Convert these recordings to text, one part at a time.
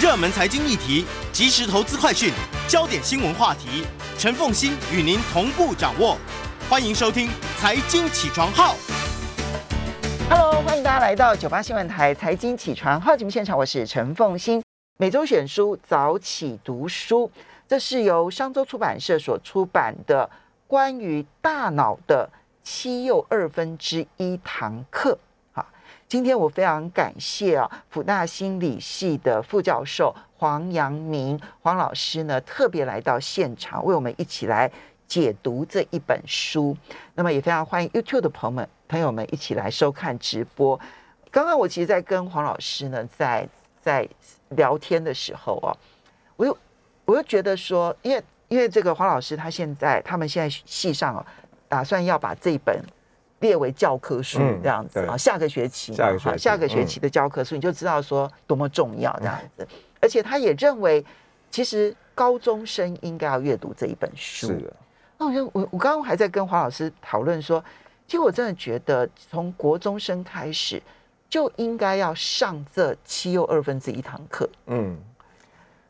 热门财经议题、即时投资快讯、焦点新闻话题，陈凤欣与您同步掌握。欢迎收听《财经起床号》。Hello，欢迎大家来到九八新闻台财经起床号节目现场，我是陈凤欣。每周选书早起读书，这是由商周出版社所出版的关于大脑的七又二分之一堂课。今天我非常感谢啊，辅大心理系的副教授黄阳明黄老师呢，特别来到现场，为我们一起来解读这一本书。那么也非常欢迎 YouTube 的朋友们朋友们一起来收看直播。刚刚我其实，在跟黄老师呢，在在聊天的时候哦，我又我又觉得说，因为因为这个黄老师他现在他们现在系上哦，打算要把这本列为教科书嗯这样子啊、对下个学期嘛下个学期哈下个学嗯期的教科书，你就知道说多么重要这样子。而且他也认为，其实高中生应该要阅读这一本书。是的，那我就我我刚刚还在跟黄老师讨论说，其实我真的觉得从国中生开始就应该要上这七又二分之一堂课。嗯，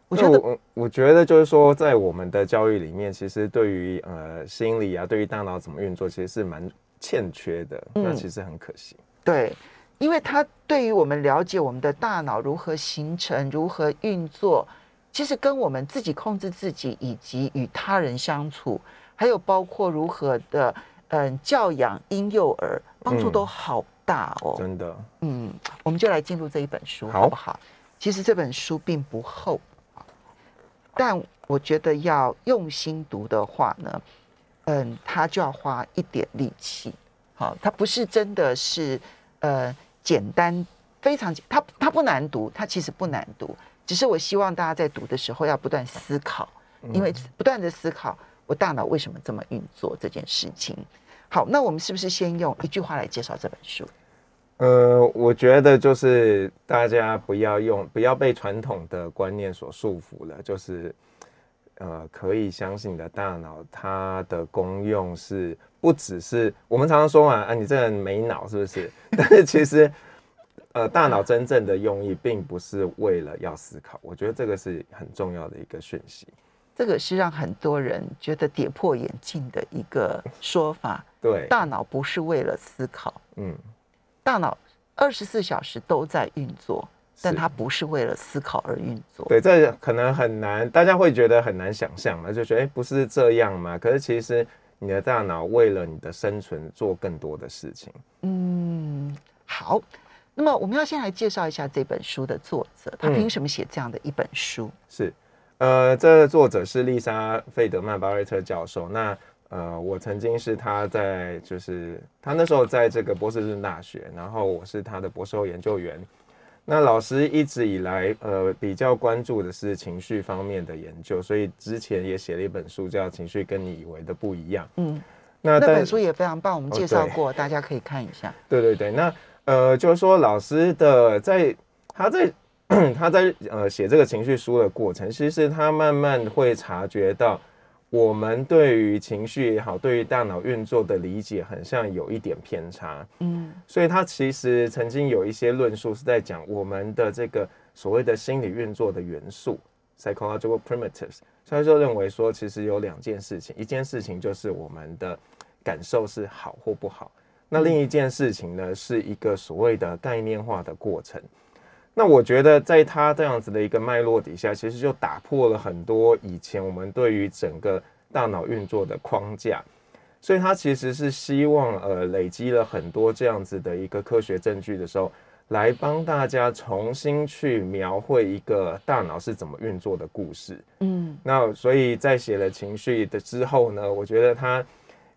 我觉得我我觉得就是说，在我们的教育里面，其实对于呃心理啊，对于大脑怎么运作，其实是蛮欠缺的。嗯那其实很可惜。对，因为它对于我们了解我们的大脑如何形成、如何运作，其实跟我们自己控制自己，以及与他人相处，还有包括如何的嗯教养婴幼儿，帮助嗯都好大哦。真的，嗯，我们就来进入这一本书，好好不好？其实这本书并不厚，但我觉得要用心读的话呢，嗯，他就要花一点力气。好，他不是真的是呃简单，非常简，它它不难读，他其实不难读，只是我希望大家在读的时候要不断思考，因为不断的思考我大脑为什么这么运作这件事情。好，那我们是不是先用一句话来介绍这本书？呃，我觉得就是大家不要用，不要被传统的观念所束缚了，就是。呃，可以相信你的大脑，它的功用是不只是我们常常说嘛，啊，你这人没脑是不是？但是其实，呃，大脑真正的用意并不是为了要思考，我觉得这个是很重要的一个讯息。这个是让很多人觉得跌破眼镜的一个说法。对，大脑不是为了思考，嗯，大脑二十四小时都在运作，但是它不是为了思考而运作。对，这可能很难，大家会觉得很难想象嘛，就觉得不是这样嘛？可是其实你的大脑为了你的生存做更多的事情。嗯，好。那么我们要先来介绍一下这本书的作者，他嗯凭什么写这样的一本书？是，呃，这个作者是丽莎·费德曼巴瑞特教授。那呃，我曾经是他在，就是他那时候在这个波士顿大学，然后我是他的博士后研究员。那老师一直以来，呃，比较关注的是情绪方面的研究，所以之前也写了一本书叫《情绪跟你以为的不一样》。嗯，那但那本书也非常棒，我们介绍过，大家可以看一下。对对对，那呃，就是说老师的在他在 他在呃写这个情绪书的过程，其实他慢慢会察觉到，我们对于情绪也好，对于大脑运作的理解，很像有一点偏差。嗯所以他其实曾经有一些论述是在讲我们的这个所谓的心理运作的元素 （psychological primitives）。所以就认为说，其实有两件事情，一件事情就是我们的感受是好或不好，那另一件事情呢，是一个所谓的概念化的过程。那我觉得，在他这样子的一个脉络底下，其实就打破了很多以前我们对于整个大脑运作的框架。所以他其实是希望呃累积了很多这样子的一个科学证据的时候，来帮大家重新去描绘一个大脑是怎么运作的故事。嗯那所以在写了情绪的之后呢，我觉得他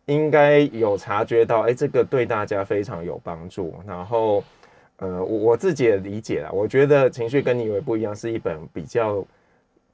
应该有察觉到，哎，这个对大家非常有帮助。然后，呃，我我自己的理解啦，我觉得情绪跟你以为不一样，是一本比较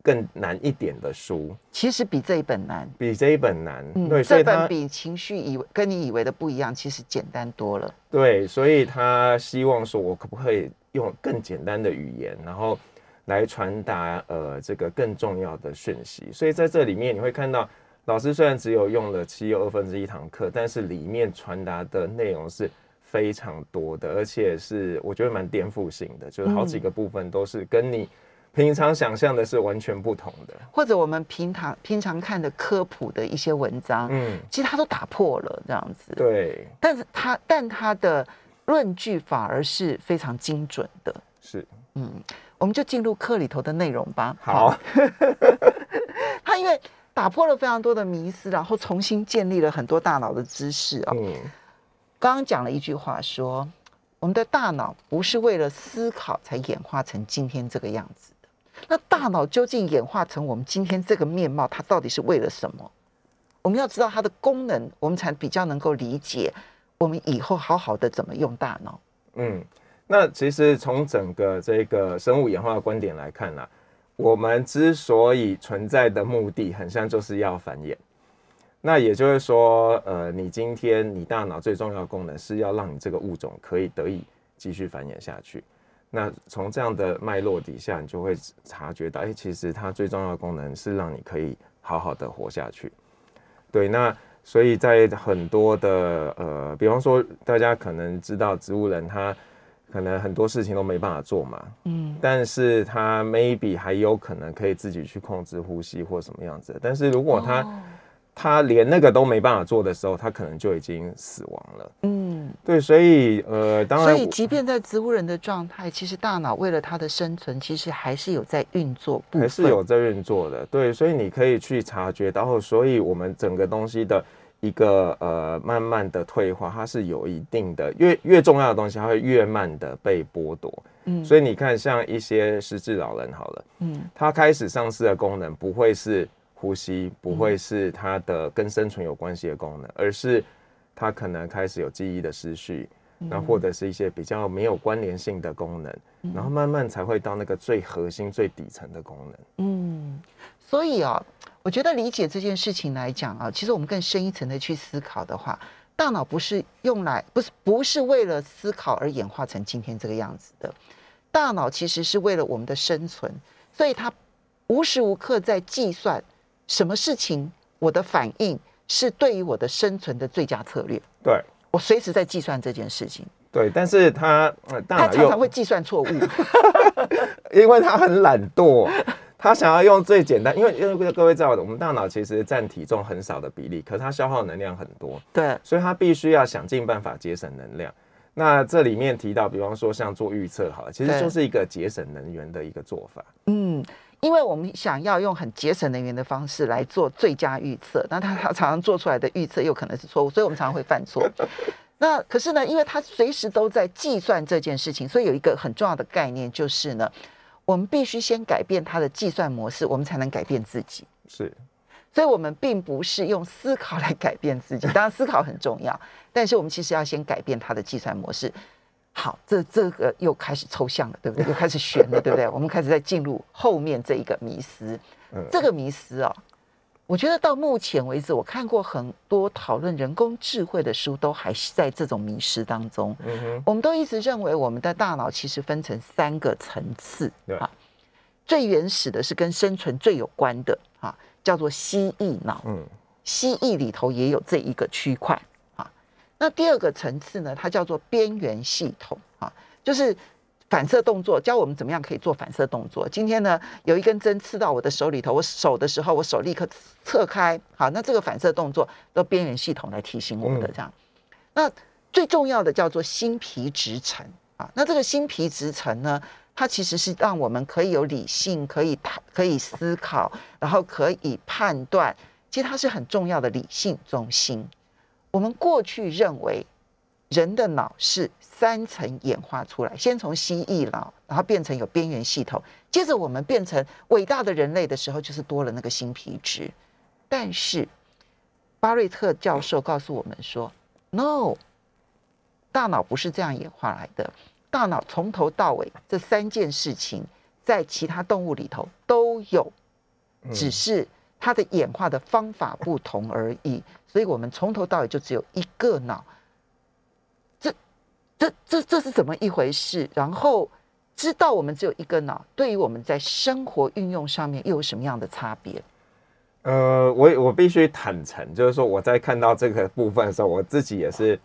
更难一点的书，其实比这一本难。比这一本难。嗯，对，所以这本比情绪以为跟你以为的不一样，其实简单多了。对，所以他希望说，我可不可以用更简单的语言，然后来传达呃这个更重要的讯息。所以在这里面你会看到，老师虽然只有用了七又二分之一堂课，但是里面传达的内容是非常多的，而且是我觉得蛮颠覆性的，就是好几个部分都是跟你平常想象的是完全不同的。或者我们平常平常看的科普的一些文章，嗯，其实它都打破了这样子。，对，但是它但它的论据反而是非常精准的。是嗯，我们就进入课里头的内容吧。好，他因为打破了非常多的迷思，然后重新建立了很多大脑的知识啊。嗯，刚刚讲了一句话说，我们的大脑不是为了思考才演化成今天这个样子的。那大脑究竟演化成我们今天这个面貌，它到底是为了什么？我们要知道它的功能，我们才比较能够理解我们以后好好的怎么用大脑。嗯，那其实从整个这个生物演化的观点来看呢、我们之所以存在的目的，很像就是要繁衍。那也就是说，呃，你今天你大脑最重要的功能是要让你这个物种可以得以继续繁衍下去。那从这样的脉络底下，你就会察觉到，哎、其实它最重要的功能是让你可以好好的活下去。对，那所以在很多的呃，比方说大家可能知道植物人他可能很多事情都没办法做嘛，嗯但是他 maybe 还有可能可以自己去控制呼吸或什么样子。但是如果他、哦他连那个都没办法做的时候，他可能就已经死亡了。嗯，对，所以呃，当然所以即便在植物人的状态，其实大脑为了它的生存，其实还是有在运作部分，还是有在运作的，对，所以你可以去察觉到，哦所以我们整个东西的一个呃慢慢的退化，它是有一定的，越越重要的东西，它会越慢的被剥夺。嗯。所以你看，像一些失智老人好了，嗯。他开始丧失的功能不会是呼吸，不会是它的跟生存有关系的功能，而是它可能开始有记忆的失序，那或者是一些比较没有关联性的功能，然后慢慢才会到那个最核心、最底层的功能。嗯，所以啊，我觉得理解这件事情来讲啊，其实我们更深一层的去思考的话，大脑不是用来不是不是为了思考而演化成今天这个样子的，大脑其实是为了我们的生存，所以它无时无刻在计算什么事情我的反应是对于我的生存的最佳策略，对。我随时在计算这件事情，对，但是他呃大脑它常会计算错误，因为他很懒惰，他想要用最简单，因为因为各位知道，我们大脑其实占体重很少的比例，可是它消耗能量很多，对，所以它必须要想尽办法节省能量。那这里面提到，比方说像做预测好了，其实就是一个节省能源的一个做法。嗯，因为我们想要用很节省能源的方式来做最佳预测，那他他 常常做出来的预测又可能是错误，所以我们常常会犯错。那可是呢，因为他随时都在计算这件事情，所以有一个很重要的概念就是呢，我们必须先改变它的计算模式，我们才能改变自己。是，所以，我们并不是用思考来改变自己，当然思考很重要，但是我们其实要先改变它的计算模式。好，这这个又开始抽象了，对不对？又开始悬了，对不对？我们开始在进入后面这一个迷思。嗯这个迷思啊，我觉得到目前为止，我看过很多讨论人工智慧的书，都还是在这种迷失当中。嗯哼，我们都一直认为我们的大脑其实分成三个层次对啊，最原始的是跟生存最有关的啊，叫做蜥蜴脑。嗯蜥蜴里头也有这一个区块啊。那第二个层次呢，它叫做边缘系统啊，就是反射动作，教我们怎么样可以做反射动作。今天呢，有一根针刺到我的手里头，我手的时候，我手立刻侧开，好，那这个反射动作都边缘系统来提醒我们的嗯这样。那最重要的叫做新皮质层啊，那这个新皮质层呢？它其实是让我们可以有理性，可以谈，可以思考，然后可以判断。其实它是很重要的理性中心。我们过去认为人的脑是三层演化出来，先从蜥蜴脑，然后变成有边缘系统，接着我们变成伟大的人类的时候，就是多了那个新皮质。但是巴瑞特教授告诉我们说，no，大脑不是这样演化来的。大脑从头到尾这三件事情，在其他动物里头都有，嗯只是它的演化的方法不同而已。所以我们从头到尾就只有一个脑。这、这、这、这是怎么一回事？然后知道我们只有一个脑，对于我们在生活运用上面又有什么样的差别？呃，我我必须坦诚，就是说我在看到这个部分的时候，我自己也是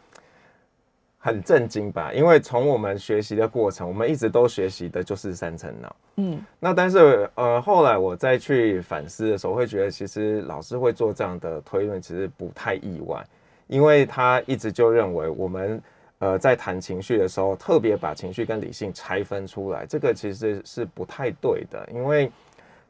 很震惊吧，因为从我们学习的过程，我们一直都学习的就是三层脑。嗯，那但是呃，后来我再去反思的时候，会觉得其实老师会做这样的推论，其实不太意外，因为他一直就认为我们呃在谈情绪的时候，特别把情绪跟理性拆分出来，这个其实是不太对的，因为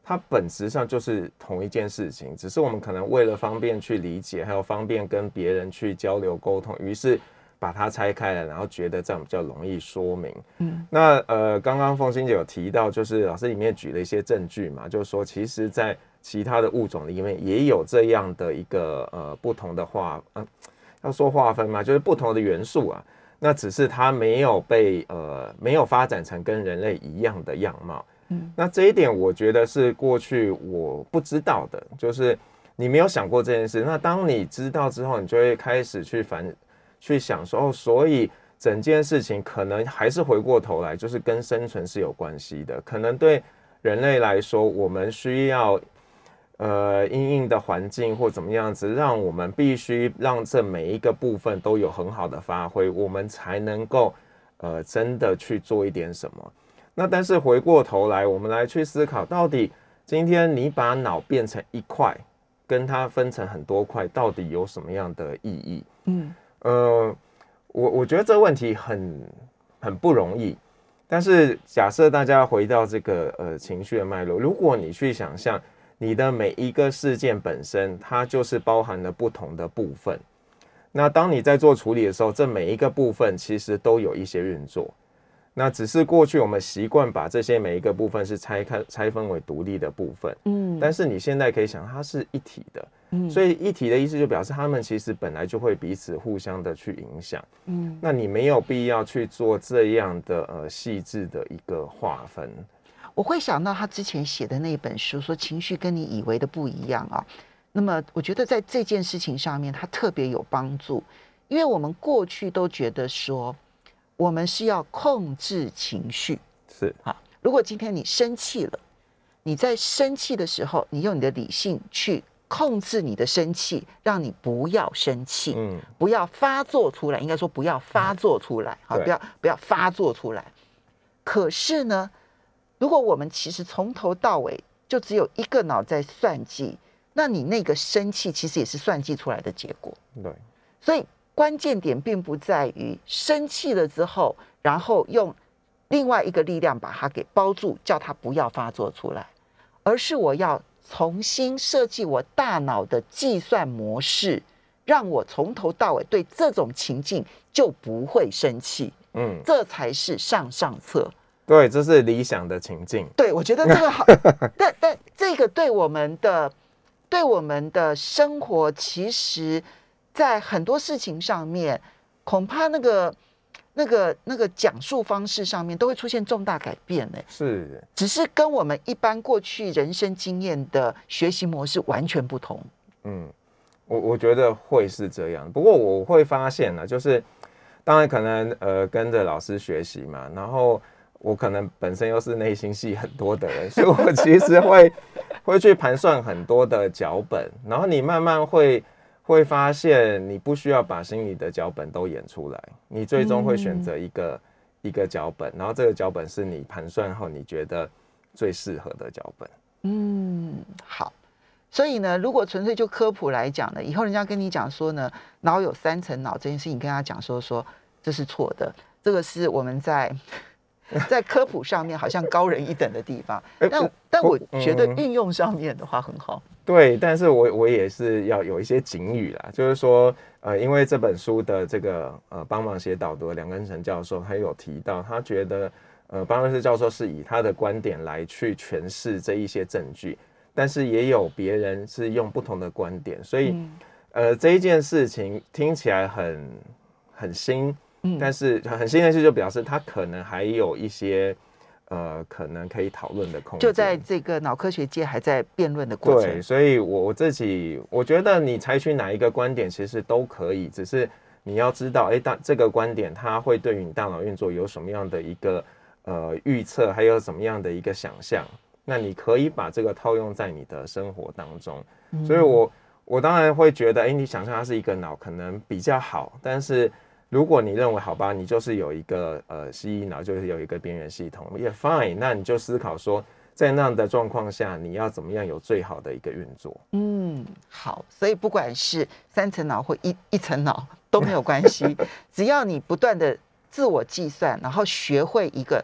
它本质上就是同一件事情，只是我们可能为了方便去理解，还有方便跟别人去交流沟通，于是把它拆开了，然后觉得这样比较容易说明。嗯，那呃，刚刚凤欣姐有提到，就是老师里面举了一些证据嘛，就是说其实在其他的物种里面也有这样的一个呃不同的划，嗯、要说划分嘛，就是不同的元素啊。那只是它没有被呃没有发展成跟人类一样的样貌。嗯，那这一点我觉得是过去我不知道的，就是你没有想过这件事。那当你知道之后，你就会开始去反去想说，哦，所以整件事情可能还是回过头来，就是跟生存是有关系的。可能对人类来说，我们需要呃因应的环境或怎么样子，让我们必须让这每一个部分都有很好的发挥，我们才能够呃真的去做一点什么。那但是回过头来，我们来去思考，到底今天你把脑变成一块，跟它分成很多块，到底有什么样的意义？嗯呃，我我觉得这个问题很很不容易。但是假设大家回到这个呃情绪的脉络，如果你去想象你的每一个事件本身，它就是包含了不同的部分。那当你在做处理的时候，这每一个部分其实都有一些运作。那只是过去我们习惯把这些每一个部分是拆开拆分为独立的部分，嗯但是你现在可以想，它是一体的。嗯所以一体的意思就表示他们其实本来就会彼此互相的去影响。嗯，那你没有必要去做这样的呃细致的一个划分。我会想到他之前写的那本书，说情绪跟你以为的不一样啊。那么我觉得在这件事情上面，他特别有帮助，因为我们过去都觉得说，我们是要控制情绪是啊。如果今天你生气了，你在生气的时候，你用你的理性去控制你的生气，让你不要生气。嗯不要发作出来，应该说不要发作出来，好，对不要不要发作出来。可是呢，如果我们其实从头到尾就只有一个脑在算计，那你那个生气其实也是算计出来的结果。对所以关键点并不在于生气了之后，然后用另外一个力量把它给包住，叫它不要发作出来，而是我要重新设计我大脑的计算模式，让我从头到尾对这种情境就不会生气，嗯这才是上上策。对，这是理想的情境。对，我觉得这个好，但但这个对我们的对我们的生活，其实在很多事情上面，恐怕那个那个那个讲述方式上面都会出现重大改变呢。是只是跟我们一般过去人生经验的学习模式完全不同。嗯，我我觉得会是这样。不过我会发现呢，就是当然可能呃跟着老师学习嘛，然后我可能本身又是内心戏很多的人，所以我其实会 会去盘算很多的脚本，然后你慢慢会会发现，你不需要把心里的脚本都演出来，你最终会选择一个、一个脚本，然后这个脚本是你盘算后你觉得最适合的脚本。嗯，好。所以呢，如果纯粹就科普来讲呢，以后人家跟你讲说呢，脑有三层脑这件事情，跟他讲说说这是错的，这个是我们在 在科普上面好像高人一等的地方。但但我觉得嗯运用上面的话很好。对，但是我我也是要有一些警语啦，就是说，呃，因为这本书的这个呃帮忙写导读的梁根成教授，他有提到，他觉得呃巴恩斯教授是以他的观点来去诠释这一些证据，但是也有别人是用不同的观点，所以、嗯呃这一件事情听起来很很新，嗯但是很新的事就表示他可能还有一些呃可能可以讨论的空间，就在这个脑科学界还在辩论的过对，程。所以我我自己我觉得你采取哪一个观点其实都可以，只是你要知道，哎，大这个观点它会对于你大脑运作有什么样的一个呃预测，还有什么样的一个想象，那你可以把这个套用在你的生活当中。所以我我当然会觉得，哎，你想象它是一个脑可能比较好，但是如果你认为好吧，你就是有一个呃蜥蜴脑，就是有一个边缘系统，也 fine，那你就思考说，在那样的状况下，你要怎么样有最好的一个运作？嗯，好，所以不管是三层脑或一一层脑都没有关系，只要你不断的自我计算，然后学会一个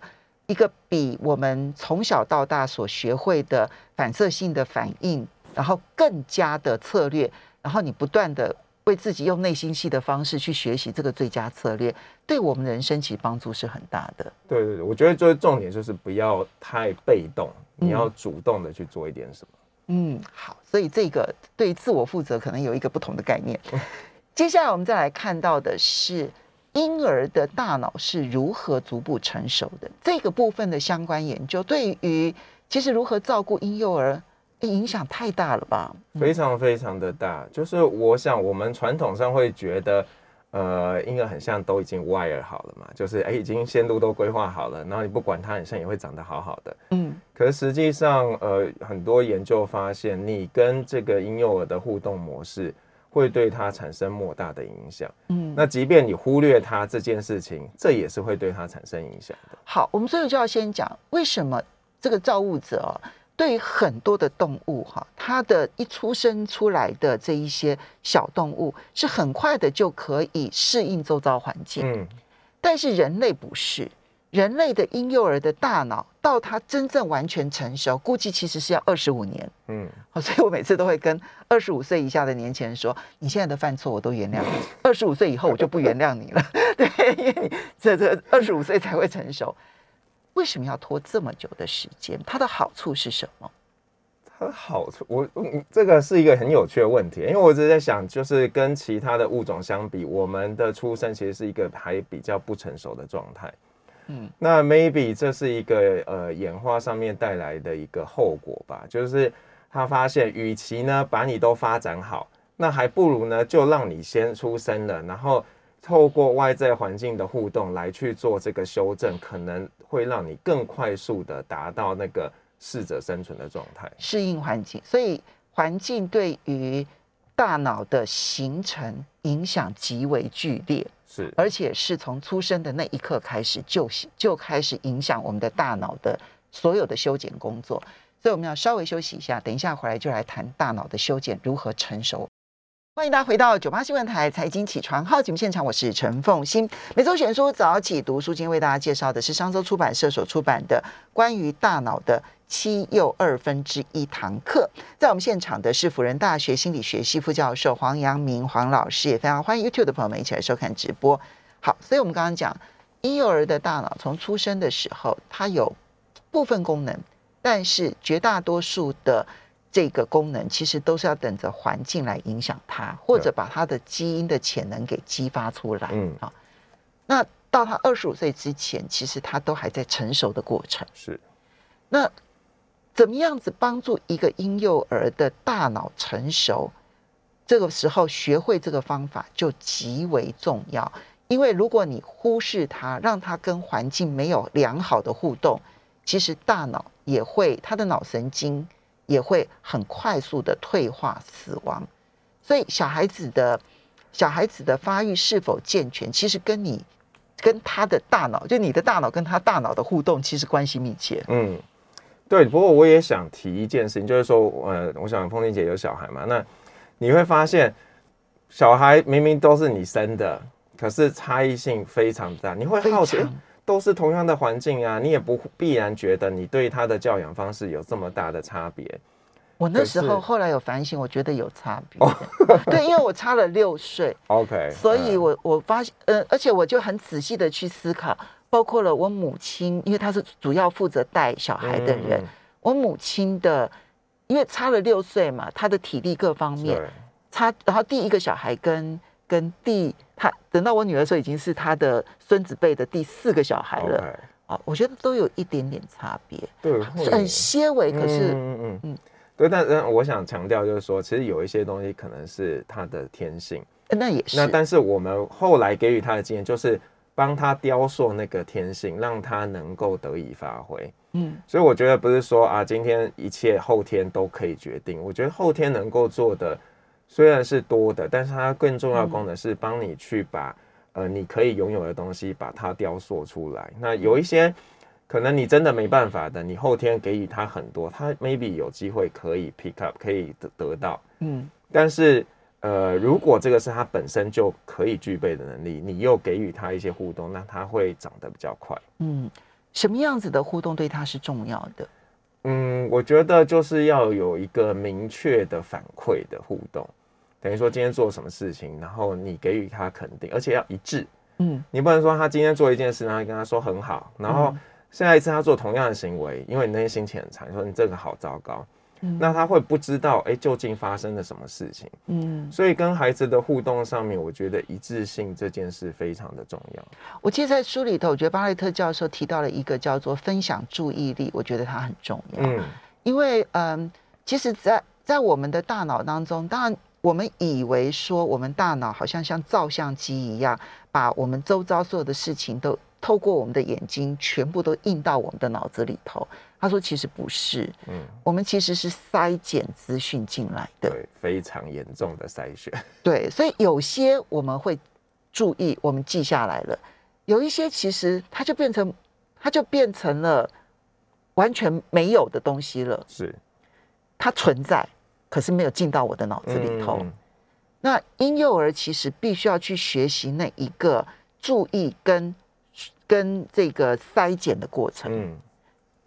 一个比我们从小到大所学会的反射性的反应，然后更加的策略，然后你不断的。为自己用内心戏的方式去学习这个最佳策略，对我们人生其实帮助是很大的。对对对，我觉得就是重点就是不要太被动，你要主动的去做一点什么。嗯，好，所以这个对自我负责可能有一个不同的概念。接下来我们再来看到的是婴儿的大脑是如何逐步成熟的这个部分的相关研究，对于其实如何照顾婴幼儿。影响太大了吧？非常非常的大。就是我想，我们传统上会觉得，呃，婴儿很像都已经 wire 好了嘛，就是哎，已经线路都规划好了，然后你不管它，很像也会长得好好的。嗯。可是实际上，呃，很多研究发现，你跟这个婴幼儿的互动模式，会对它产生莫大的影响。嗯。那即便你忽略它这件事情，这也是会对它产生影响的。好，我们所以就要先讲为什么这个造物者。对于很多的动物，哈，它的一出生出来的这一些小动物是很快的就可以适应周遭环境，嗯，但是人类不是，人类的婴幼儿的大脑到他真正完全成熟，估计其实是要二十五年，嗯，好，所以我每次都会跟二十五岁以下的年轻人说，你现在的犯错我都原谅你，二十五岁以后我就不原谅你了，对，因为你这这二十五岁才会成熟。为什么要拖这么久的时间？它的好处是什么？它的好处，我这个是一个很有趣的问题，因为我一直在想，就是跟其他的物种相比，我们的出生其实是一个还比较不成熟的状态。嗯，那 maybe 这是一个呃演化上面带来的一个后果吧，就是他发现，与其呢把你都发展好，那还不如呢就让你先出生了，然后。透过外在环境的互动来去做这个修正，可能会让你更快速的达到那个适者生存的状态，适应环境。所以环境对于大脑的形成影响极为剧烈，是，而且是从出生的那一刻开始就就开始影响我们的大脑的所有的修剪工作。所以我们要稍微休息一下，等一下回来就来谈大脑的修剪如何成熟。欢迎大家回到九八新闻台财经起床号节目现场，我是陈凤欣。每周选书早起读书，今天为大家介绍的是商周出版社所出版的关于大脑的七又二分之一堂课。在我们现场的是辅仁大学心理学系副教授黄阳明黄老师，也非常欢迎 YouTube 的朋友们一起来收看直播。好，所以我们刚刚讲婴幼儿的大脑从出生的时候，它有部分功能，但是绝大多数的。这个功能其实都是要等着环境来影响它，或者把它的基因的潜能给激发出来。嗯，啊，那到他二十五岁之前，其实他都还在成熟的过程。是，那怎么样子帮助一个婴幼儿的大脑成熟？这个时候学会这个方法就极为重要，因为如果你忽视它，让他跟环境没有良好的互动，其实大脑也会他的脑神经。也会很快速的退化死亡，所以小孩子的小孩子的发育是否健全，其实跟你跟他的大脑，就你的大脑跟他大脑的互动，其实关系密切。嗯，对。不过我也想提一件事情，就是说，呃，我想凤玲姐有小孩嘛，那你会发现，小孩明明都是你生的，可是差异性非常大，你会好奇。都是同样的环境啊，你也不必然觉得你对他的教养方式有这么大的差别。我那时候后来有反省，我觉得有差别。对，因为我差了六岁。OK，所以我我发现，呃，而且我就很仔细的去思考，包括了我母亲，因为她是主要负责带小孩的人，我母亲的，因为差了六岁嘛，她的体力各方面差，然后第一个小孩跟跟第。他等到我女儿的时候，已经是他的孙子辈的第四个小孩了啊！我觉得都有一点点差别，对，很些微，可是嗯嗯嗯，对。但是我想强调就是说，其实有一些东西可能是他的天性，那也是。那但是我们后来给予他的经验，就是帮他雕塑那个天性，让他能够得以发挥。嗯，所以我觉得不是说啊，今天一切后天都可以决定。我觉得后天能够做的。虽然是多的，但是它更重要的功能是帮你去把呃你可以拥有的东西，把它雕塑出来。那有一些可能你真的没办法的，你后天给予他很多，他 maybe 有机会可以 pick up，可以得得到。嗯但是，呃，如果这个是他本身就可以具备的能力，你又给予他一些互动，那它会长得比较快。嗯，什么样子的互动对他是重要的？嗯，我觉得就是要有一个明确的反馈的互动，等于说今天做什么事情，然后你给予他肯定，而且要一致。嗯你不能说他今天做一件事，然后跟他说很好，然后下一次他做同样的行为，因为你那天心情很差，你说你这个好糟糕，嗯那他会不知道哎、究竟发生了什么事情。嗯，所以跟孩子的互动上面，我觉得一致性这件事非常的重要。我记得在书里头，我觉得巴雷特教授提到了一个叫做分享注意力，我觉得它很重要。嗯，因为嗯，其实在，在我们的大脑当中，当然我们以为说我们大脑好像像照相机一样，把我们周遭所有的事情都透过我们的眼睛全部都印到我们的脑子里头。他说其实不是，嗯，我们其实是筛减资讯进来的。对，非常严重的筛选。对，所以有些我们会注意，我们记下来了；有一些其实它就变成，它就变成了完全没有的东西了。是它存在，可是没有进到我的脑子里头。嗯那婴幼儿其实必须要去学习那一个注意跟跟这个筛检的过程，嗯，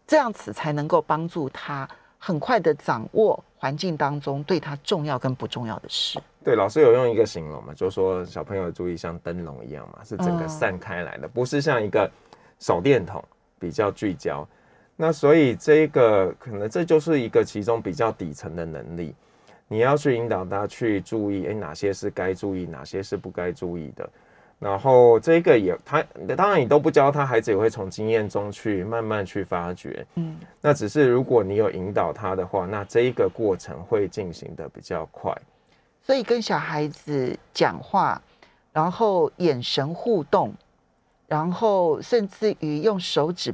这样子才能够帮助他很快的掌握环境当中对他重要跟不重要的事。对，老师有用一个形容嘛，就说小朋友的注意像灯笼一样嘛，是整个嗯散开来的，不是像一个手电筒比较聚焦。那所以这个可能这就是一个其中比较底层的能力，你要去引导他去注意，哎，哪些是该注意，哪些是不该注意的。然后这个也他当然你都不教他，孩子也会从经验中去慢慢去发掘。嗯，那只是如果你有引导他的话，那这一个过程会进行的比较快。所以跟小孩子讲话，然后眼神互动，然后甚至于用手指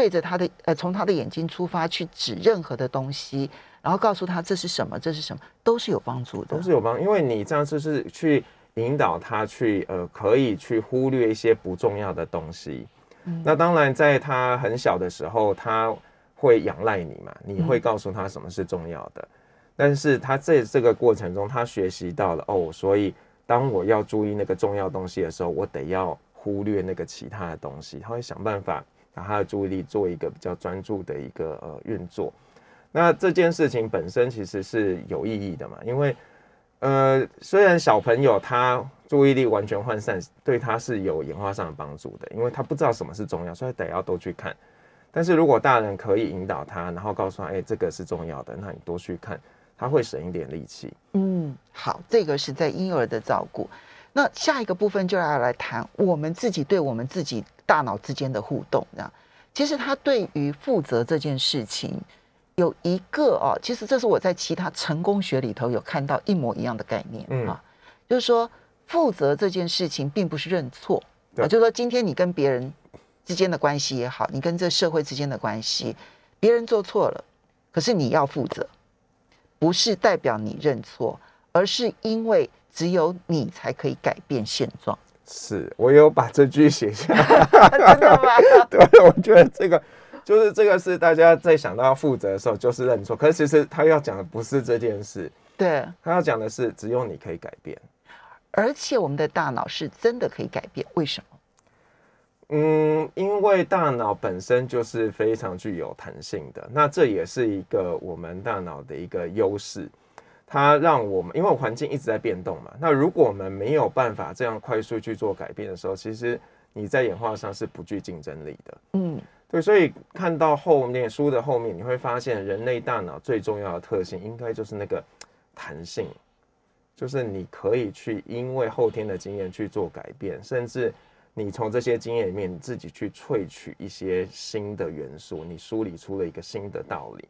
对着他的呃，从他的眼睛出发去指任何的东西，然后告诉他这是什么，这是什么，都是有帮助的。都是有帮，因为你这样就是去引导他去呃，可以去忽略一些不重要的东西。嗯那当然，在他很小的时候，他会仰赖你嘛，你会告诉他什么是重要的。但是他在这个过程中，他学习到了哦，所以当我要注意那个重要东西的时候，我得要忽略那个其他的东西。他会想办法把他的注意力做一个比较专注的一个呃运作。那这件事情本身其实是有意义的嘛，因为呃，虽然小朋友他注意力完全涣散，对他是有演化上的帮助的，因为他不知道什么是重要，所以得要多去看。但是如果大人可以引导他，然后告诉他，哎、这个是重要的，那你多去看，他会省一点力气。嗯，好，这个是在婴儿的照顾。那下一个部分就要来谈我们自己对我们自己大脑之间的互动。这样，其实他对于负责这件事情有一个哦，其实这是我在其他成功学里头有看到一模一样的概念嗯啊，就是说负责这件事情并不是认错对啊，就是说今天你跟别人之间的关系也好，你跟这社会之间的关系，别人做错了，可是你要负责。不是代表你认错，而是因为只有你才可以改变现状。是我有把这句写下来，真的吗？对，我觉得这个就是这个是大家在想到要负责的时候，就是认错。可是其实他要讲的不是这件事，对，他要讲的是只有你可以改变。而且我们的大脑是真的可以改变，为什么？嗯，因为大脑本身就是非常具有弹性的，那这也是一个我们大脑的一个优势。它让我们，因为环境一直在变动嘛，那如果我们没有办法这样快速去做改变的时候，其实你在演化上是不具竞争力的。嗯对，所以看到后面书的后面，你会发现人类大脑最重要的特性，应该就是那个弹性，就是你可以去因为后天的经验去做改变，甚至你从这些经验里面你自己去萃取一些新的元素，你梳理出了一个新的道理。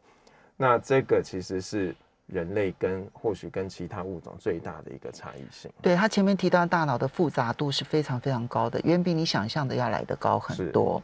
那这个其实是人类跟或许跟其他物种最大的一个差异性。对他前面提到大脑的复杂度是非常非常高的，远比你想象的要来得高很多。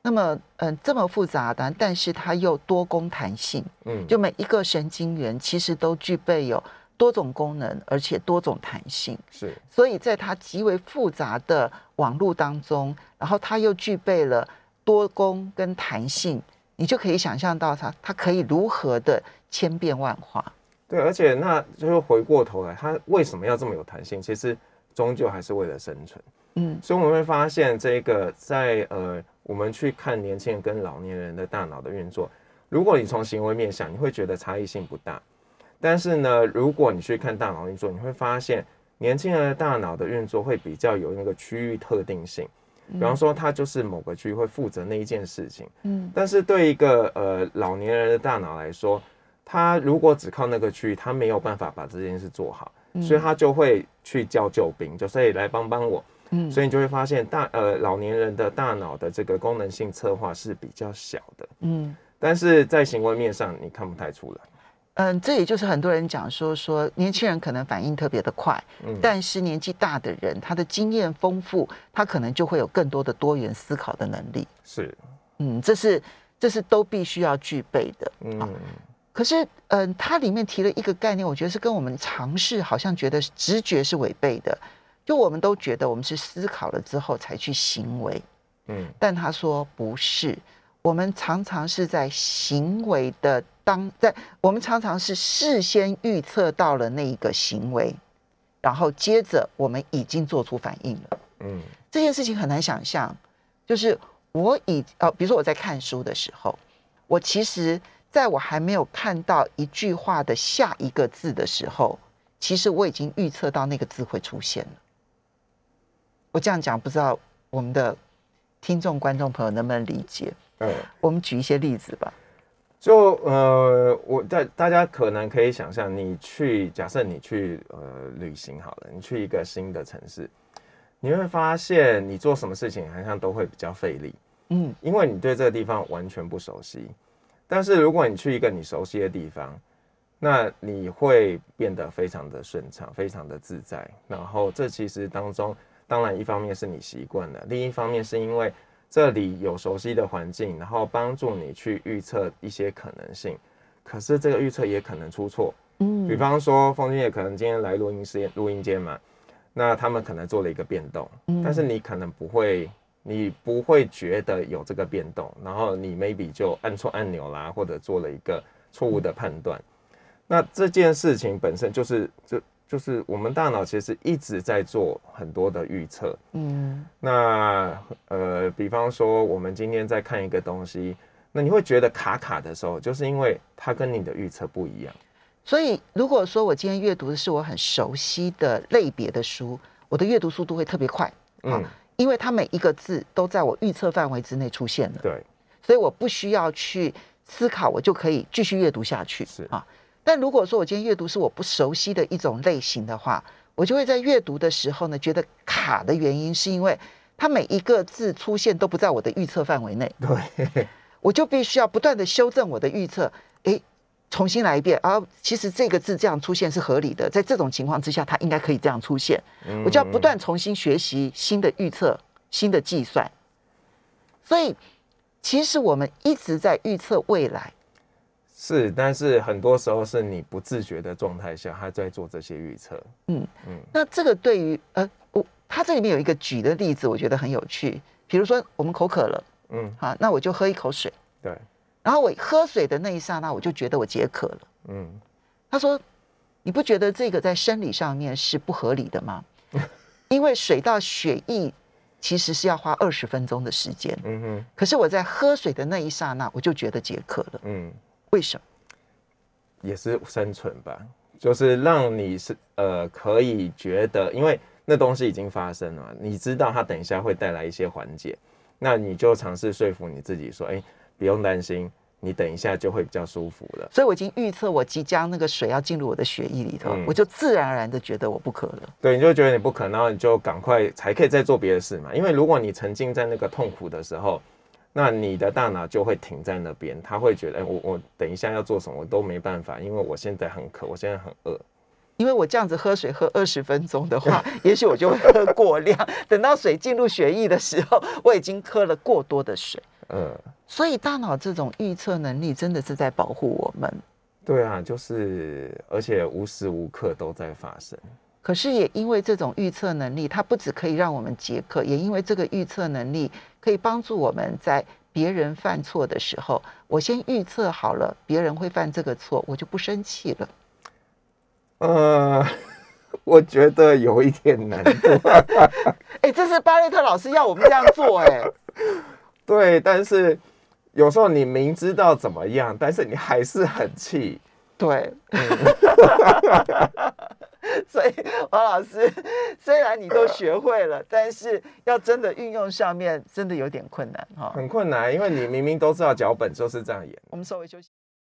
那么，嗯，这么复杂的，但是它又多功弹性，嗯，就每一个神经元其实都具备有多种功能，而且多种弹性。是所以在它极为复杂的网络当中，然后它又具备了多功跟弹性，你就可以想象到它它可以如何的千变万化。对，而且那就是回过头来，它为什么要这么有弹性？其实终究还是为了生存。嗯所以我们会发现，这个在呃，我们去看年轻人跟老年人的大脑的运作，如果你从行为面想，你会觉得差异性不大。但是呢，如果你去看大脑运作，你会发现年轻人的大脑的运作会比较有那个区域特定性。比方说，他就是某个区域会负责那一件事情。嗯但是对一个呃老年人的大脑来说，他如果只靠那个区域，他没有办法把这件事做好，所以他就会去叫救兵，就所以来帮帮我。嗯所以你就会发现大呃老年人的大脑的这个功能性策划是比较小的，嗯但是在行为面上你看不太出来。嗯，这也就是很多人讲说说年轻人可能反应特别的快，嗯但是年纪大的人他的经验丰富，他可能就会有更多的多元思考的能力。是，嗯，这是这是都必须要具备的。嗯，可是，嗯，它里面提了一个概念，我觉得是跟我们尝试好像觉得直觉是违背的。就我们都觉得我们是思考了之后才去行为，嗯但他说不是，我们常常是在行为的当在，我们常常是事先预测到了那一个行为，然后接着我们已经做出反应了。嗯这件事情很难想象，就是我已呃，比如说我在看书的时候，我其实在我还没有看到一句话的下一个字的时候，其实我已经预测到那个字会出现了。我这样讲，不知道我们的听众、观众朋友能不能理解？嗯，我们举一些例子吧。就呃，我在大家可能可以想象，你去假设你去呃旅行好了，你去一个新的城市，你会发现你做什么事情好像都会比较费力。嗯因为你对这个地方完全不熟悉。但是如果你去一个你熟悉的地方，那你会变得非常的顺畅，非常的自在。然后这其实当中，当然一方面是你习惯了，另一方面是因为这里有熟悉的环境，然后帮助你去预测一些可能性。可是这个预测也可能出错，嗯比方说风君也可能今天来录音室录音间嘛，那他们可能做了一个变动，嗯但是你可能不会，你不会觉得有这个变动，然后你 maybe 就按错按钮啦，或者做了一个错误的判断。那这件事情本身就是就就是我们大脑其实一直在做很多的预测。嗯那呃，比方说我们今天在看一个东西，那你会觉得卡卡的时候，就是因为它跟你的预测不一样。所以，如果说我今天阅读的是我很熟悉的类别的书，我的阅读速度会特别快，嗯，因为它每一个字都在我预测范围之内出现了，对，所以我不需要去思考，我就可以继续阅读下去。是。啊，但如果说我今天阅读是我不熟悉的一种类型的话，我就会在阅读的时候呢，觉得卡的原因是因为它每一个字出现都不在我的预测范围内，对，我就必须要不断的修正我的预测，诶，重新来一遍。啊，其实这个字这样出现是合理的，在这种情况之下，它应该可以这样出现。我就要不断重新学习新的预测、新的计算。所以，其实我们一直在预测未来。是，但是很多时候是你不自觉的状态下，他在做这些预测。嗯嗯那这个对于呃，我他这里面有一个举的例子，我觉得很有趣。比如说，我们口渴了，嗯，好，那我就喝一口水，对，然后我喝水的那一刹那，我就觉得我解渴了。嗯，他说：“你不觉得这个在生理上面是不合理的吗？因为水到血液其实是要花二十分钟的时间，嗯哼，可是我在喝水的那一刹那，我就觉得解渴了。嗯，为什么？也是生存吧，就是让你是呃可以觉得，因为那东西已经发生了嘛，你知道它等一下会带来一些缓解，那你就尝试说服你自己说，哎、不用担心，你等一下就会比较舒服了。所以我已经预测我即将那个水要进入我的血液里头，嗯我就自然而然的觉得我不渴了。对，你就觉得你不渴，然后你就赶快才可以再做别的事嘛。因为如果你沉浸在那个痛苦的时候，那你的大脑就会停在那边，他会觉得，哎、我我等一下要做什么我都没办法，因为我现在很渴，我现在很饿。因为我这样子喝水喝二十分钟的话，也许我就会喝过量。等到水进入血液的时候，我已经喝了过多的水。嗯，所以大脑这种预测能力真的是在保护我们。对啊，就是而且无时无刻都在发生。可是也因为这种预测能力，它不只可以让我们解渴，也因为这个预测能力可以帮助我们在别人犯错的时候，我先预测好了别人会犯这个错，我就不生气了。呃，我觉得有一点难度。哎，这是巴雷特老师要我们这样做，哎，对，但是有时候你明知道怎么样，但是你还是很气。对，所以王老师，虽然你都学会了，但是要真的运用上面，真的有点困难哈。很困难，因为你明明都知道脚本就是这样演。我们稍微休息。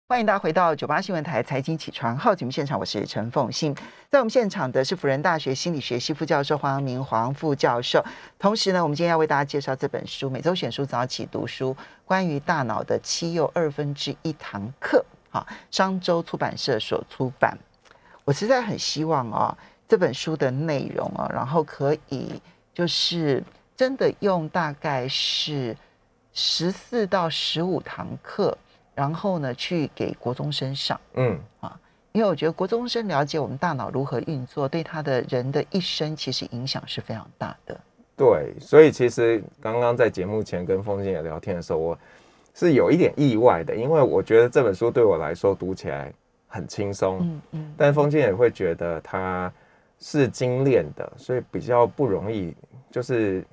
欢迎大家回到九八新闻台财经起床号节目现场，我是陈凤欣。在我们现场的是辅仁大学心理学系副教授黄明黄副教授。同时呢，我们今天要为大家介绍这本书《每周选书早起读书》，关于大脑的七又二分之一堂课。好，商周出版社所出版。我实在很希望啊，这本书的内容啊，然后可以就是真的用大概是十四到十五堂课。然后呢，去给国中生上，嗯啊，因为我觉得国中生了解我们大脑如何运作，对他的人的一生其实影响是非常大的。对，所以其实刚刚在节目前跟风景也聊天的时候，我是有一点意外的，因为我觉得这本书对我来说读起来很轻松，嗯嗯，但风景也会觉得它是精炼的，所以比较不容易，就是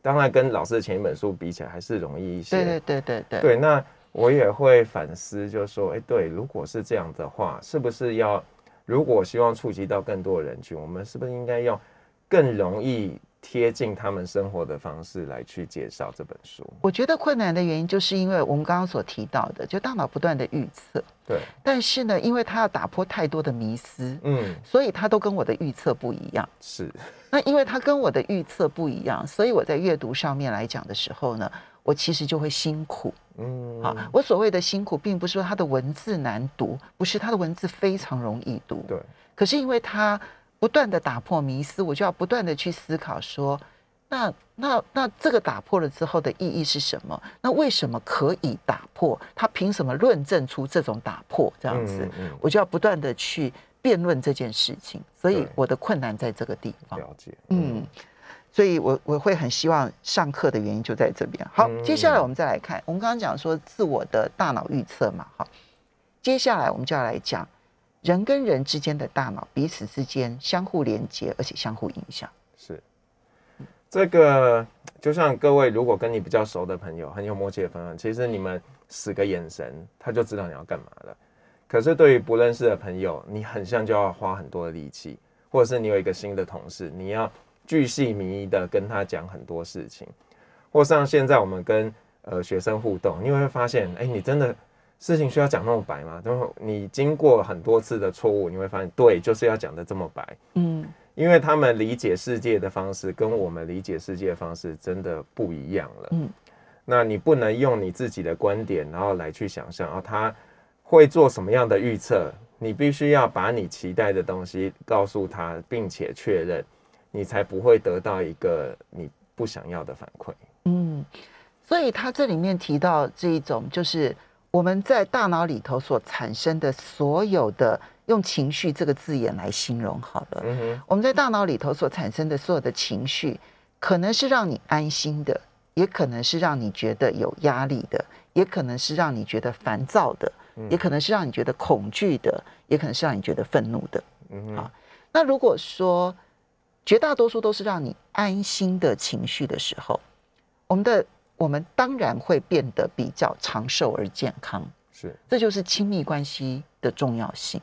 当然跟老师的前一本书比起来还是容易一些。对对对对对，对那。我也会反思，就是说，哎，对，如果是这样的话，是不是要，如果希望触及到更多的人群，我们是不是应该用更容易贴近他们生活的方式来去介绍这本书？我觉得困难的原因，就是因为我们刚刚所提到的，就大脑不断的预测，对，但是呢，因为它要打破太多的迷思，嗯，所以它都跟我的预测不一样。是，那因为它跟我的预测不一样，所以我在阅读上面来讲的时候呢。我其实就会辛苦，嗯，好，我所谓的辛苦，并不是说他的文字难读，不是他的文字非常容易读，对。可是因为他不断的打破迷思，我就要不断的去思考说，那那那这个打破了之后的意义是什么？那为什么可以打破？他凭什么论证出这种打破？这样子，我就要不断的去辩论这件事情。所以我的困难在这个地方。了解，嗯。所以，我我会很希望上课的原因就在这边。好，接下来我们再来看，我们刚刚讲说自我的大脑预测嘛，好，接下来我们就要来讲人跟人之间的大脑彼此之间相互连接，而且相互影响。是，这个就像各位如果跟你比较熟的朋友，很有默契的朋友，其实你们使个眼神，他就知道你要干嘛了。可是对于不认识的朋友，你很像就要花很多的力气，或者是你有一个新的同事，你要。巨细靡遗的跟他讲很多事情，或像现在我们跟呃学生互动，你会发现，哎，你真的事情需要讲那么白吗？然后你经过很多次的错误，你会发现，对，就是要讲的这么白，嗯，因为他们理解世界的方式跟我们理解世界的方式真的不一样了，嗯，那你不能用你自己的观点，然后来去想象啊，他会做什么样的预测？你必须要把你期待的东西告诉他，并且确认。你才不会得到一个你不想要的反馈。嗯，所以他这里面提到这一种，就是我们在大脑里头所产生的所有的用情绪这个字眼来形容好了。嗯哼，我们在大脑里头所产生的所有的情绪，可能是让你安心的，也可能是让你觉得有压力的，也可能是让你觉得烦躁的，也可能是让你觉得恐惧的，也可能是让你觉得愤怒的。嗯好，那如果说绝大多数都是让你安心的情绪的时候，我们的我们当然会变得比较长寿而健康。是，这就是亲密关系的重要性。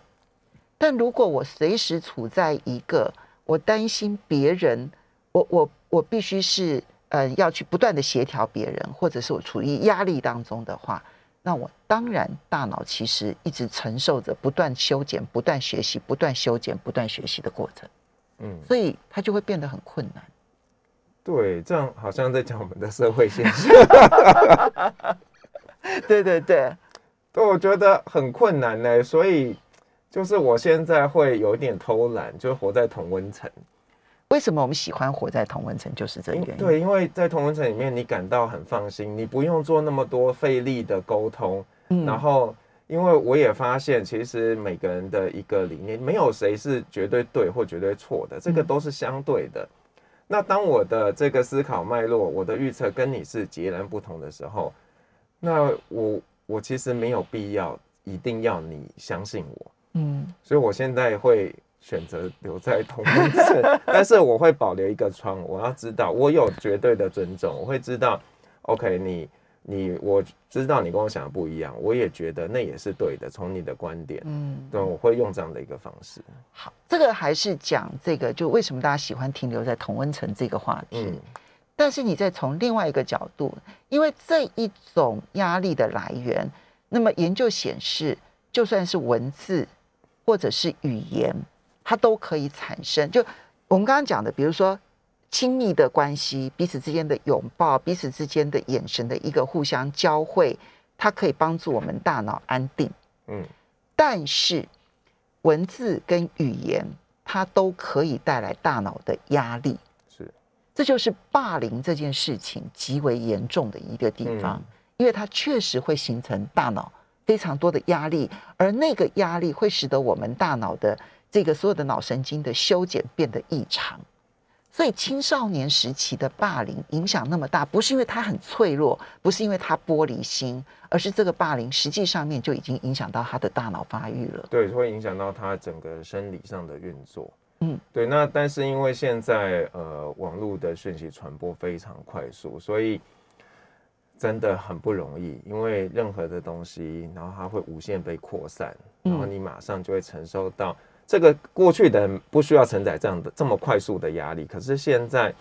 但如果我随时处在一个我担心别人，我我我必须是呃要去不断的协调别人，或者是我处于压力当中的话，那我当然大脑其实一直承受着不断修剪、不断学习、不断修剪、不断学习的过程。嗯，所以它就会变得很困难。对，这样好像在讲我们的社会现象。对对对，对，我觉得很困难呢。所以就是我现在会有一点偷懒，就活在同温层。为什么我们喜欢活在同温层？就是这个原因。对，因为在同温层里面，你感到很放心，你不用做那么多费力的沟通，然后因为我也发现，其实每个人的一个理念，没有谁是绝对对或绝对错的，这个都是相对的。那当我的这个思考脉络，我的预测跟你是截然不同的时候，那我我其实没有必要一定要你相信我，嗯。所以我现在会选择留在同温层，但是我会保留一个窗，我要知道我有绝对的尊重，我会知道，OK，你你我知道你跟我想的不一样，我也觉得那也是对的，从你的观点，嗯，对，我会用这样的一个方式，好，这个还是讲这个，就为什么大家喜欢停留在同温层这个话题。嗯但是你再从另外一个角度，因为这一种压力的来源，那么研究显示，就算是文字或者是语言，它都可以产生。就我们刚刚讲的，比如说亲密的关系，彼此之间的拥抱，彼此之间的眼神的一个互相交汇，它可以帮助我们大脑安定。嗯但是文字跟语言，它都可以带来大脑的压力。是，这就是霸凌这件事情极为严重的一个地方，嗯因为它确实会形成大脑非常多的压力，而那个压力会使得我们大脑的这个所有的脑神经的修剪变得异常。所以青少年时期的霸凌影响那么大，不是因为他很脆弱，不是因为他玻璃心，而是这个霸凌实际上面就已经影响到他的大脑发育了。对，会影响到他整个生理上的运作。嗯，对。那但是因为现在呃网络的讯息传播非常快速，所以真的很不容易。因为任何的东西，然后它会无限被扩散，然后嗯你马上就会承受到这个过去的人不需要承载这样的这么快速的压力，可是现在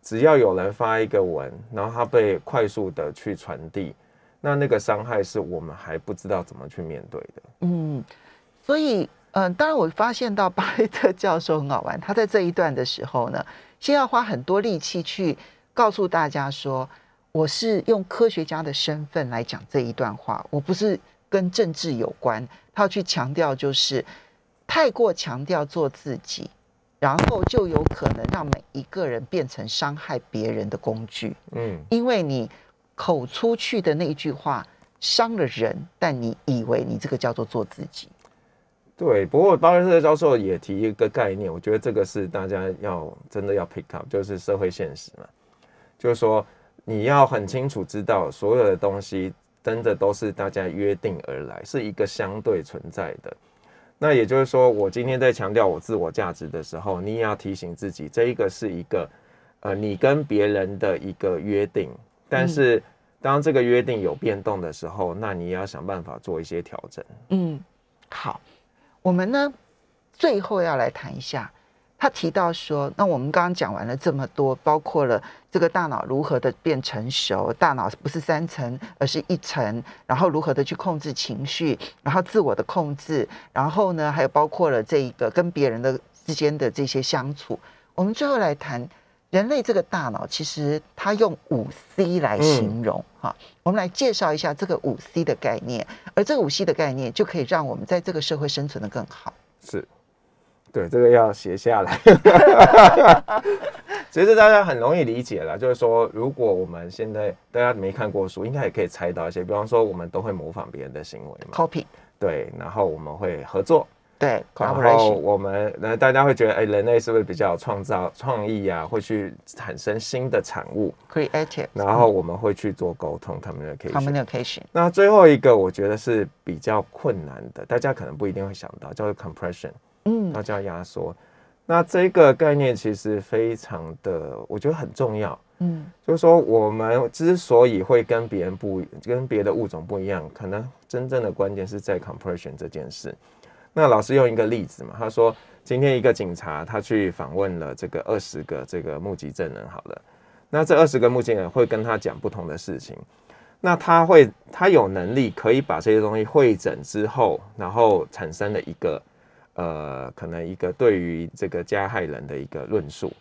只要有人发一个文，然后他被快速的去传递，那那个伤害是我们还不知道怎么去面对的。嗯，所以嗯、当然我发现到巴雷特教授很好玩，他在这一段的时候呢，先要花很多力气去告诉大家说，我是用科学家的身份来讲这一段话，我不是跟政治有关。他要去强调，就是太过强调做自己，然后就有可能让每一个人变成伤害别人的工具。嗯，因为你口出去的那一句话伤了人，但你以为你这个叫做做自己。对。不过巴瑞特教授也提一个概念，我觉得这个是大家要真的要 pick up，就是社会现实嘛，就是说你要很清楚知道所有的东西真的都是大家约定而来，是一个相对存在的。那也就是说，我今天在强调我自我价值的时候，你也要提醒自己，这一个是一个呃你跟别人的一个约定，但是当这个约定有变动的时候，那你也要想办法做一些调整。嗯，好，我们呢最后要来谈一下，他提到说，那我们刚刚讲完了这么多，包括了这个大脑如何的变成熟，大脑不是三层，而是一层，然后如何的去控制情绪，然后自我的控制，然后呢，还有包括了这一个跟别人的之间的这些相处。我们最后来谈人类这个大脑，其实它用五 C 来形容哈、我们来介绍一下这个五 C 的概念，而这个五 C 的概念就可以让我们在这个社会生存的更好。是，对，这个要写下来。其实大家很容易理解了，就是说，如果我们现在大家没看过书，应该也可以猜到一些，比方说，我们都会模仿别人的行为嘛，Copy。对，然后我们会合作，对然后我们那大家会觉得，哎，人类是不是比较有创造创意啊？会去产生新的产物，creative，然后我们会去做沟通 communication，那最后一个，我觉得是比较困难的，大家可能不一定会想到，叫做 compression。嗯它叫压缩。那这个概念其实非常的，我觉得很重要。嗯就是说，我们之所以会跟别人不跟别的物种不一样，可能真正的关键是在 compression 这件事。那老师用一个例子嘛，他说今天一个警察他去访问了这个二十个这个目击证人，好了，那这二十个目击人会跟他讲不同的事情，那他会他有能力可以把这些东西会诊之后，然后产生了一个呃，可能一个对于这个加害人的一个论述，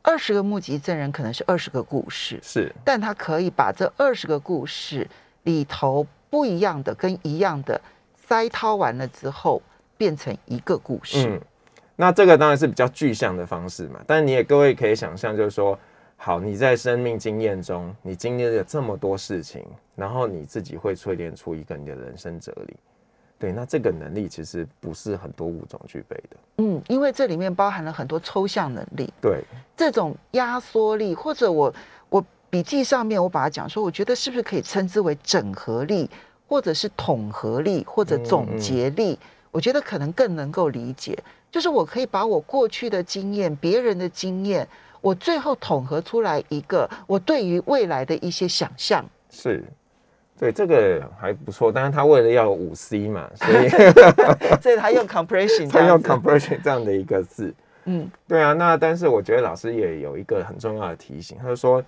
二十个目击证人可能是二十个故事，是但他可以把这二十个故事里头不一样的跟一样的塞掏完了之后，变成一个故事。嗯，那这个当然是比较具象的方式嘛，但你也各位可以想象，就是说，好，你在生命经验中，你经历了这么多事情，然后你自己会淬炼出一个你的人生哲理。对，那这个能力其实不是很多物种具备的。嗯，因为这里面包含了很多抽象能力，对，这种压缩力，或者我我笔记上面我把它讲说，我觉得是不是可以称之为整合力，或者是统合力，或者总结力？我觉得可能更能够理解，就是我可以把我过去的经验、别人的经验，我最后统合出来一个我对于未来的一些想象。是。对，这个还不错，但是他为了要五 C 嘛，所以 所以他用 compression，他用 compression 这样的一个字，嗯，对啊，那但是我觉得老师也有一个很重要的提醒，他说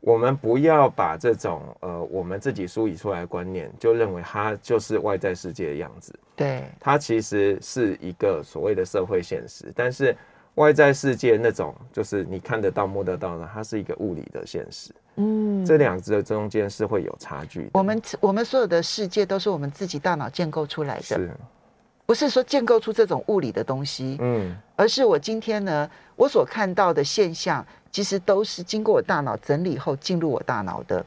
我们不要把这种呃我们自己梳理出来的观念，就认为它就是外在世界的样子，对，它其实是一个所谓的社会现实，但是外在世界那种就是你看得到摸得到的，它是一个物理的现实。嗯，这两者中间是会有差距。我们我们所有的世界都是我们自己大脑建构出来的，是，不是说建构出这种物理的东西？嗯，而是我今天呢，我所看到的现象，其实都是经过我大脑整理后进入我大脑的，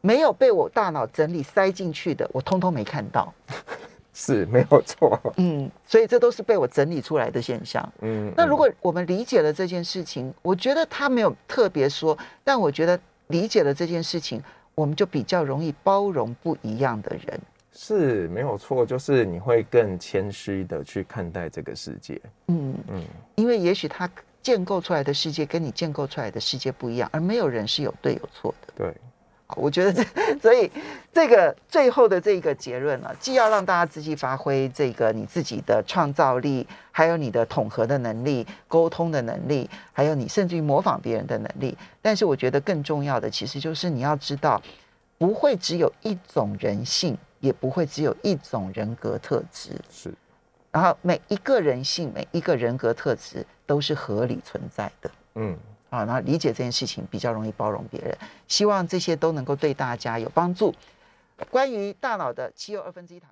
没有被我大脑整理塞进去的，我通通没看到。是没有错。嗯，所以这都是被我整理出来的现象。嗯，那如果我们理解了这件事情，我觉得他没有特别说，但我觉得。理解了这件事情，我们就比较容易包容不一样的人，是没有错。就是你会更谦虚的去看待这个世界，嗯嗯，因为也许他建构出来的世界跟你建构出来的世界不一样，而没有人是有对有错的，对。我觉得这，所以这个最后的这个结论呢，既要让大家自己发挥这个你自己的创造力，还有你的统合的能力、沟通的能力，还有你甚至于模仿别人的能力。但是我觉得更重要的，其实就是你要知道，不会只有一种人性，也不会只有一种人格特质。是，然后每一个人性、每一个人格特质都是合理存在的。嗯。啊，然后理解这件事情比较容易包容别人，希望这些都能够对大家有帮助。关于大脑的七又二分之一堂。